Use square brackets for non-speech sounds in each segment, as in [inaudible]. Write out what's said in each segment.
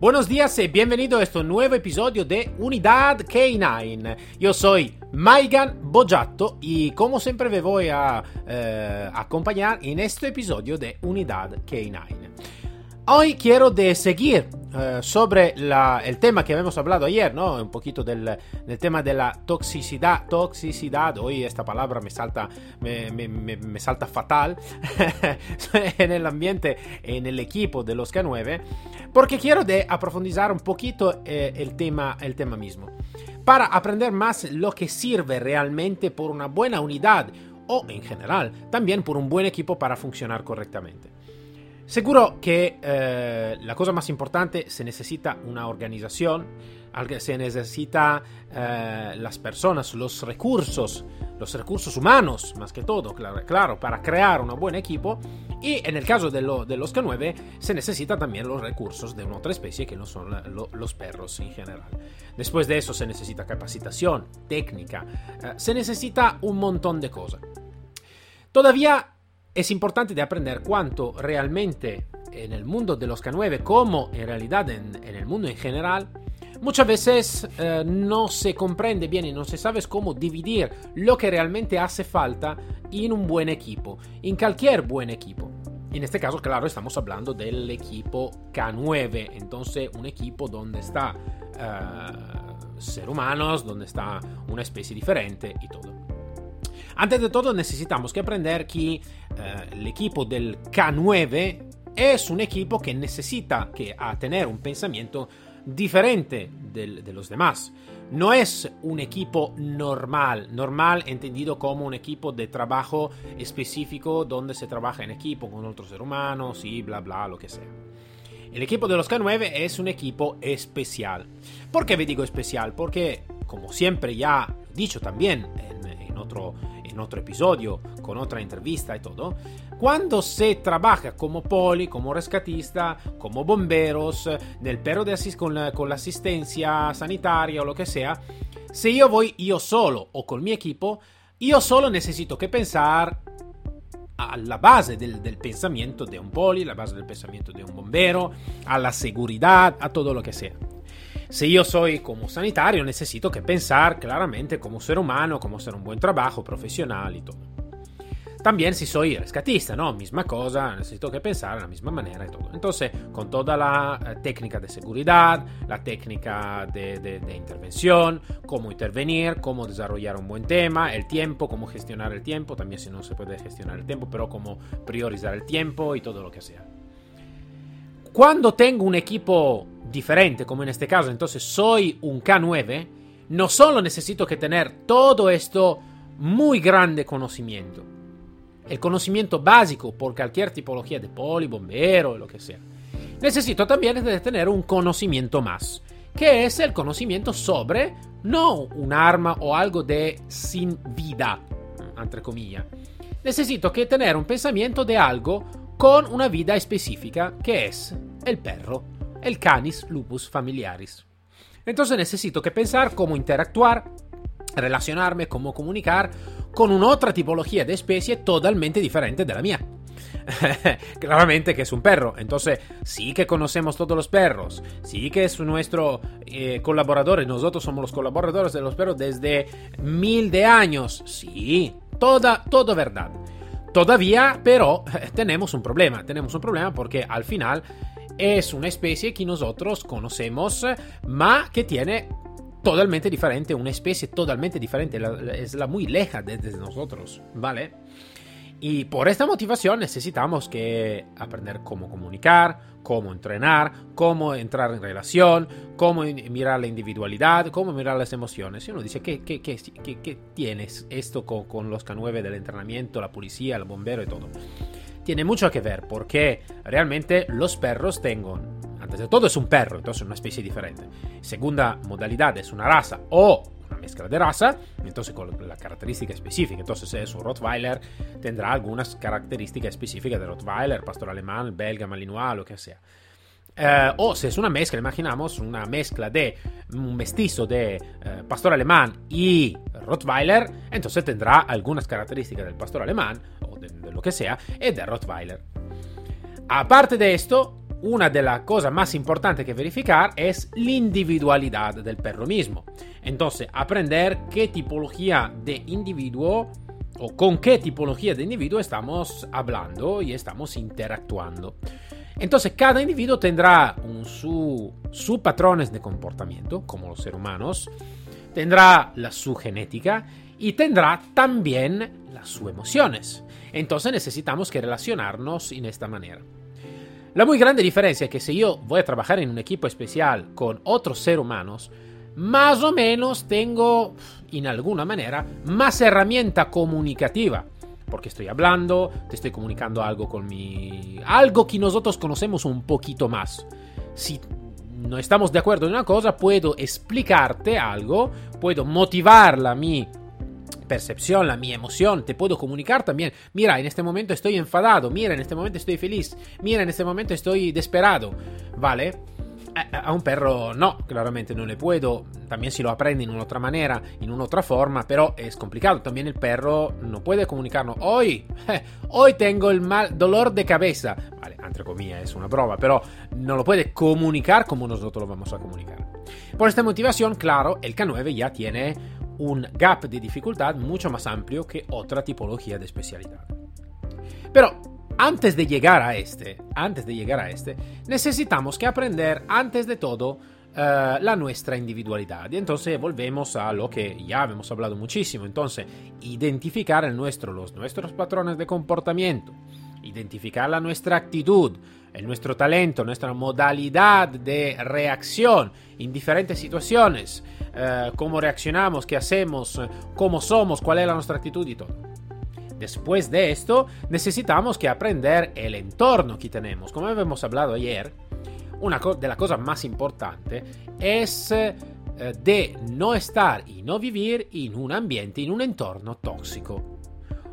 Buenos días y bienvenido a este nuevo episodio de Unidad K9. Yo soy Maigan Bojato y como siempre me voy a eh, acompañar en este episodio de Unidad K9. Hoy quiero de seguir uh, sobre el tema que habíamos hablado ayer, ¿no? Un poquito del, tema de la toxicidad. Toxicidad, hoy esta palabra me salta, me salta fatal [laughs] en el ambiente, en el equipo de los K9, porque quiero de aprofundizar un poquito eh, el, tema, el tema mismo. Para aprender más lo que sirve realmente por una buena unidad o en general también por un buen equipo para funcionar correctamente. Seguro que eh, la cosa más importante se necesita una organización, se necesita eh, las personas, los recursos, los recursos humanos más que todo, claro, para crear un buen equipo. Y en el caso de, lo, de los K9 se necesita también los recursos de una otra especie que no son lo, los perros en general. Después de eso se necesita capacitación, técnica, eh, se necesita un montón de cosas. Todavía es importante de aprender cuánto realmente en el mundo de los K9, como en realidad en, el mundo en general, muchas veces eh, no se comprende bien y no se sabe cómo dividir lo que realmente hace falta en un buen equipo, en cualquier buen equipo. En este caso, claro, estamos hablando del equipo K9, entonces un equipo donde está uh, ser humanos, donde está una especie diferente y todo. Antes de todo necesitamos que aprender que eh, el equipo del K9 es un equipo que necesita que, tener un pensamiento diferente de los demás. No es un equipo normal, normal entendido como un equipo de trabajo específico donde se trabaja en equipo con otros seres humanos y bla bla, lo que sea. El equipo de los K9 es un equipo especial. ¿Por qué me digo especial? Porque, como siempre ya dicho también en, en otro en otro episodio, con otra entrevista y todo, cuando se trabaja como poli, como rescatista, como bomberos, del perro de asis con la, con la asistencia sanitaria o lo que sea, si yo voy yo solo o con mi equipo, yo solo necesito que pensar a la base del, del, pensamiento de un poli, la base del pensamiento de un bombero, a la seguridad, a todo lo que sea. Si yo soy como sanitario, necesito que pensar claramente como ser humano, como hacer un buen trabajo profesional y todo. También si soy rescatista, ¿no? Misma cosa, necesito que pensar de la misma manera y todo. Entonces, con toda la eh, técnica de seguridad, la técnica de, de, intervención, cómo intervenir, cómo desarrollar un buen tema, el tiempo, cómo gestionar el tiempo, también si no se puede gestionar el tiempo, pero cómo priorizar el tiempo y todo lo que sea. Cuando tengo un equipo diferente, como en este caso, entonces soy un K9, no solo necesito que tener todo esto muy grande conocimiento, el conocimiento básico por cualquier tipología de poli, bombero, lo que sea. Necesito también tener un conocimiento más, que es el conocimiento sobre no un arma o algo de sin vida, entre comillas. Necesito que tener un pensamiento de algo con una vida específica, que es el perro el Canis lupus familiaris. Entonces necesito que pensar cómo interactuar, relacionarme, cómo comunicar con una otra tipología de especie totalmente diferente de la mía. [laughs] Claramente que es un perro, entonces sí que conocemos todos los perros, sí que es nuestro eh, colaborador, nosotros somos los colaboradores de los perros desde mil de años, sí, toda, todo verdad. Todavía, pero, [laughs] tenemos un problema, tenemos un problema porque al final es una especie que nosotros conocemos, ma que tiene totalmente diferente, una especie totalmente diferente, es la muy leja de nosotros, ¿vale? Y por esta motivación necesitamos que aprender cómo comunicar, cómo entrenar, cómo entrar en relación, cómo mirar la individualidad, cómo mirar las emociones. Y uno dice, ¿qué, qué, qué, qué tienes esto con, con los K9 del entrenamiento, la policía, el bombero y todo? Tiene mucho que ver porque realmente los perros tengo, antes de todo es un perro, entonces es una especie diferente. Segunda modalidad es una raza o una mezcla de raza, entonces con la característica específica. Entonces, si es un Rottweiler, tendrá algunas características específicas de Rottweiler, pastor alemán, belga, malinois, lo que sea. Eh, o si es una mezcla, imaginamos una mezcla de un mestizo de eh, pastor alemán y Rottweiler, entonces tendrá algunas características del pastor alemán o de, de lo que sea y de Rottweiler. Aparte de esto, una de las cosas más importantes que verificar es la individualidad del perro mismo. Entonces, aprender qué tipología de individuo o con qué tipología de individuo estamos hablando y estamos interactuando. Entonces, cada individuo tendrá un, su, patrones de comportamiento, como los seres humanos, tendrá la su genética y tendrá también las sus emociones. Entonces necesitamos que relacionarnos en esta manera. La muy grande diferencia es que si yo voy a trabajar en un equipo especial con otros seres humanos, más o menos tengo, en alguna manera, más herramienta comunicativa. Porque estoy hablando, te estoy comunicando algo con mi... algo que nosotros conocemos un poquito más. Si no estamos de acuerdo en una cosa, puedo explicarte algo, puedo motivarla a mi percepción, la mi emoción, te puedo comunicar también, mira, en este momento estoy enfadado, mira, en este momento estoy feliz, mira, en este momento estoy desesperado, ¿vale? A, un perro no, claramente no le puedo, también si lo aprende en una otra manera, en una otra forma, pero es complicado, también el perro no puede comunicarnos, hoy, hoy tengo el mal dolor de cabeza, vale, entre comillas es una broma, pero no lo puede comunicar como nosotros lo vamos a comunicar. Por esta motivación, claro, el K9 ya tiene un gap de dificultad mucho más amplio que otra tipología de especialidad. Pero antes de llegar a este, antes de llegar a este, necesitamos que aprender antes de todo uh, la nuestra individualidad. Y entonces volvemos a lo que ya hemos hablado muchísimo. Entonces, identificar nuestro, los nuestros patrones de comportamiento, identificar la nuestra actitud, el nuestro talento, nuestra modalidad de reacción en diferentes situaciones, eh, cómo reaccionamos, qué hacemos, eh, cómo somos, cuál es la nuestra actitud y todo. Después de esto, necesitamos que aprender el entorno que tenemos. Como hemos hablado ayer, una de las cosas más importantes es eh, de no estar y no vivir en un ambiente, en un entorno tóxico.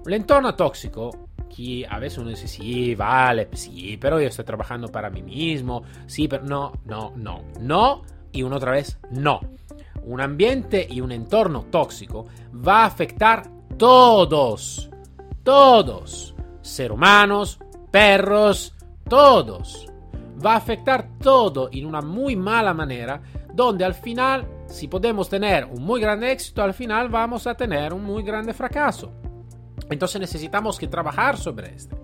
Un entorno tóxico que a veces uno dice, sí, vale, sí, pero yo estoy trabajando para mí mismo, sí, pero no, no, no, no, y una otra vez, no un ambiente y un entorno tóxico va a afectar todos, todos, ser humanos, perros, todos. Va a afectar todo en una muy mala manera, donde al final, si podemos tener un muy grande éxito, al final vamos a tener un muy grande fracaso. Entonces necesitamos que trabajar sobre esto.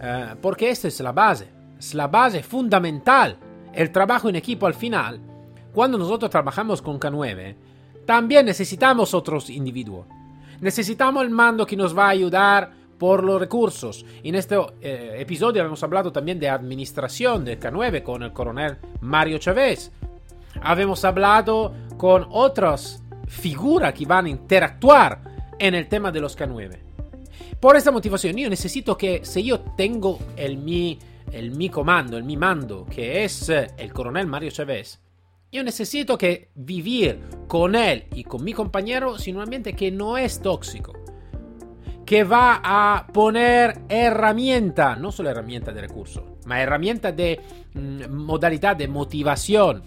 Eh, porque esta es la base, es la base fundamental. El trabajo en equipo al final cuando nosotros trabajamos con K9, también necesitamos otros individuos. Necesitamos el mando que nos va a ayudar por los recursos. En este eh, episodio hemos hablado también de administración de K9 con el coronel Mario Chávez. Habíamos hablado con otras figuras que van a interactuar en el tema de los K9. Por esta motivación, yo necesito que si yo tengo el mi, el mi comando, el mi mando, que es el coronel Mario Chávez, yo necesito que vivir con él y con mi compañero en un ambiente que no es tóxico. Que va a poner herramienta, no solo herramienta de recurso, ma herramienta de mm, modalidad de motivación.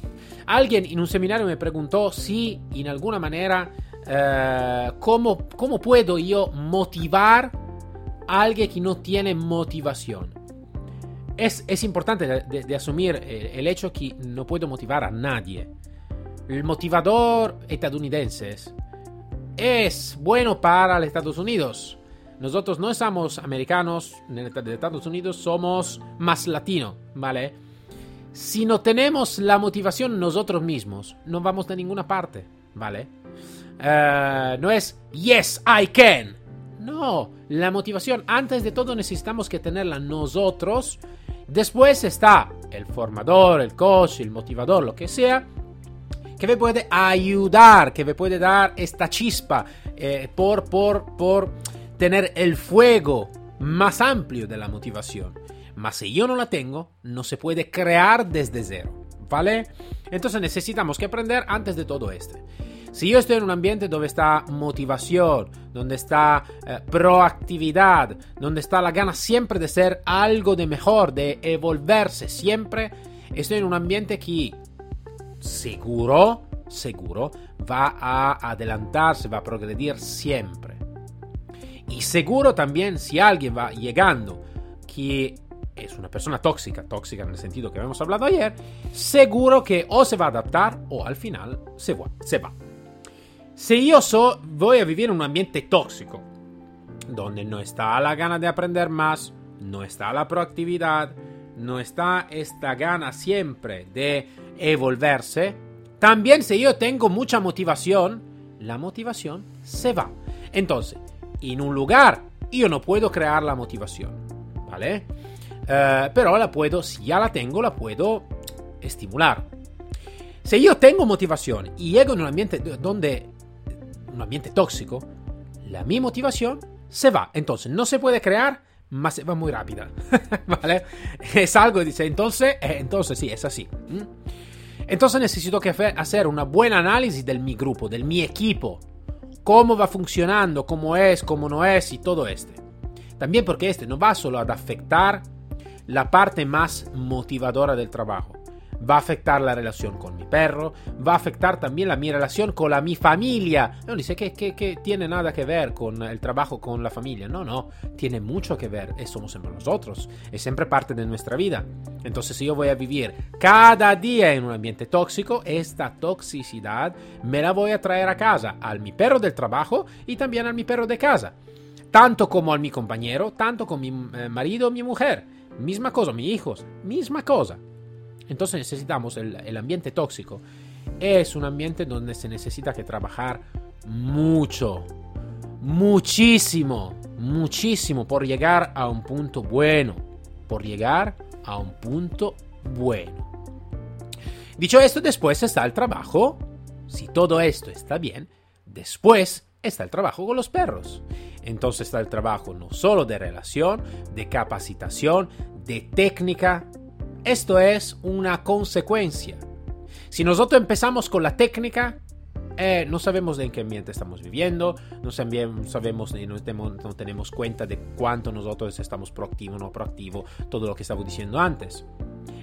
Alguien en un seminario me preguntó si, en alguna manera, eh, cómo, puedo yo motivar a alguien que no tiene motivación es, importante de, asumir eh, el hecho que no puedo motivar a nadie. El motivador estadounidense es bueno para los Estados Unidos. Nosotros no somos americanos de Estados Unidos, somos más latinos, ¿vale? Si no tenemos la motivación nosotros mismos, no vamos de ninguna parte, ¿vale? Eh, no es yes, I can. No, la motivación, antes de todo necesitamos que tenerla nosotros Después está el formador, el coach, el motivador, lo que sea, que me puede ayudar, que me puede dar esta chispa eh, por, por, por tener el fuego más amplio de la motivación. Mas si yo no la tengo, no se puede crear desde cero. ¿Vale? Entonces necesitamos que aprender antes de todo esto. Si yo estoy en un ambiente donde está motivación, donde está eh, proactividad, donde está la gana siempre de ser algo de mejor, de evolverse siempre, estoy en un ambiente que seguro, seguro, va a adelantarse, va a progredir siempre. Y seguro también si alguien va llegando que es una persona tóxica, tóxica en el sentido que habíamos hablado ayer, seguro que o se va a adaptar o al final se va. Se va. Si yo so, voy a vivir en un ambiente tóxico, donde no está la gana de aprender más, no está la proactividad, no está esta gana siempre de evolverse, también si yo tengo mucha motivación, la motivación se va. Entonces, en un lugar yo no puedo crear la motivación, ¿vale? Eh, pero la puedo, si ya la tengo, la puedo estimular. Si yo tengo motivación y llego en un ambiente donde un ambiente tóxico, la mi motivación se va. Entonces, no se puede crear, más se va muy rápida. [laughs] ¿Vale? Es algo, dice, entonces, eh, entonces sí, es así. Entonces necesito que hacer una buena análisis del mi grupo, del mi equipo. Cómo va funcionando, cómo es, cómo no es y todo este. También porque este no va solo a afectar la parte más motivadora del trabajo. Va a afectar la relación con mi perro, va a afectar también la mi relación con la mi familia. No dice que, que, tiene nada que ver con el trabajo con la familia. No, no, tiene mucho que ver. Somos siempre nosotros, es siempre parte de nuestra vida. Entonces, si yo voy a vivir cada día en un ambiente tóxico, esta toxicidad me la voy a traer a casa, al mi perro del trabajo y también al mi perro de casa. Tanto como al mi compañero, tanto con mi eh, marido o mi mujer. Misma cosa, mis hijos, misma cosa. Entonces necesitamos el, ambiente tóxico. Es un ambiente donde se necesita que trabajar mucho, muchísimo, muchísimo por llegar a un punto bueno. Por llegar a un punto bueno. Dicho esto, después está el trabajo. Si todo esto está bien, después está el trabajo con los perros. Entonces está el trabajo no solo de relación, de capacitación, de técnica. Esto es una consecuencia. Si nosotros empezamos con la técnica, eh, no sabemos de en qué ambiente estamos viviendo, no sabemos, no, no tenemos cuenta de cuánto nosotros estamos proactivo o no proactivo, todo lo que estaba diciendo antes.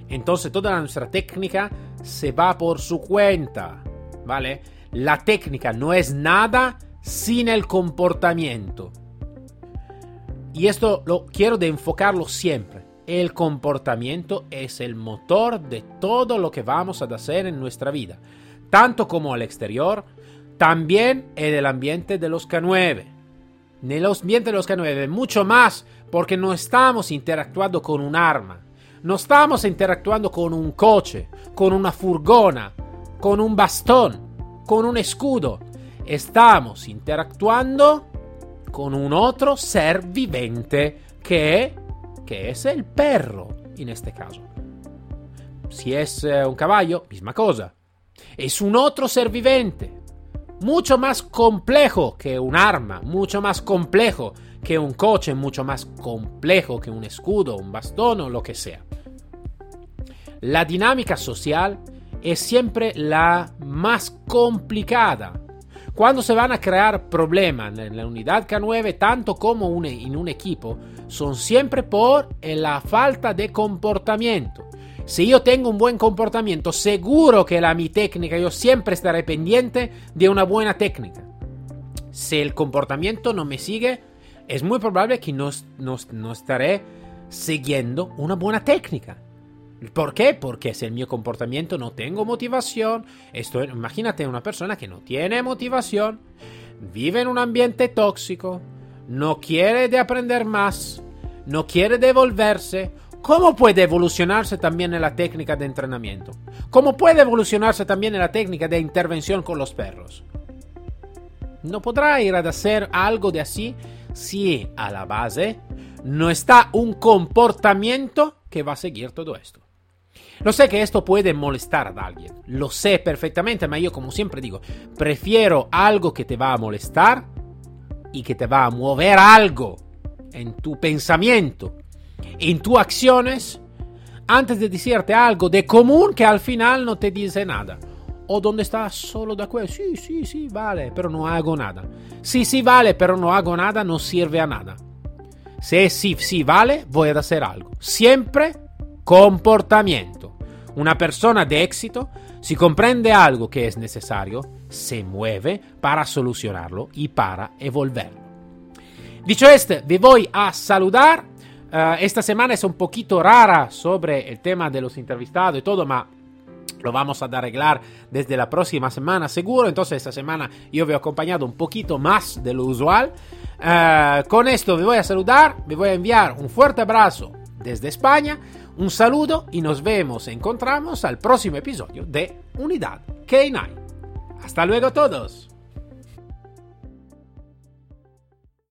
Entonces toda nuestra técnica se va por su cuenta, ¿vale? La técnica no es nada sin el comportamiento. Y esto lo quiero de enfocarlo siempre. El comportamiento es el motor de todo lo que vamos a hacer en nuestra vida, tanto como al exterior, también en el ambiente de los K9. En el ambiente de los K9, mucho más porque no estamos interactuando con un arma, no estamos interactuando con un coche, con una furgona, con un bastón, con un escudo. Estamos interactuando con un otro ser vivente que que es el perro en este caso. Si es eh, un caballo, misma cosa. Es un otro ser viviente, mucho más complejo que un arma, mucho más complejo que un coche, mucho más complejo que un escudo, un bastón o lo que sea. La dinámica social es siempre la más complicada cuando se van a crear problemas en la unidad K9, tanto como en un equipo, son siempre por la falta de comportamiento. Si yo tengo un buen comportamiento, seguro que la mi técnica, yo siempre estaré pendiente de una buena técnica. Si el comportamiento no me sigue, es muy probable que no, no estaré siguiendo una buena técnica. ¿Por qué? Porque si el mi comportamiento no tengo motivación, esto, imagínate una persona que no tiene motivación, vive en un ambiente tóxico, no quiere de aprender más, no quiere devolverse, ¿cómo puede evolucionarse también en la técnica de entrenamiento? ¿Cómo puede evolucionarse también en la técnica de intervención con los perros? No podrá ir a hacer algo de así si a la base no está un comportamiento que va a seguir todo esto. Lo sé que esto puede molestar a alguien, lo sé perfectamente, pero yo como siempre digo, prefiero algo que te va a molestar y que te va a mover algo en tu pensamiento en tus acciones antes de decirte algo de común que al final no te dice nada. O donde estás solo de acuerdo, sí, sí, sí, vale, pero no hago nada. Sí, sí, vale, pero no hago nada, no sirve a nada. Si sí, sí, vale, voy a hacer algo. Siempre comportamiento. Una persona de éxito, si comprende algo que es necesario, se mueve para solucionarlo y para evolverlo. Dicho esto, vi voy a saludar. Uh, esta semana es un poquito rara sobre el tema de los entrevistados y todo, ma lo vamos a arreglar desde la próxima semana seguro. Entonces esta semana yo veo acompañado un poquito más de lo usual. Uh, con esto me voy a saludar, me voy a enviar un fuerte abrazo desde España, un saludo y nos vemos, encontramos al próximo episodio de Unidad K9. Hasta luego todos.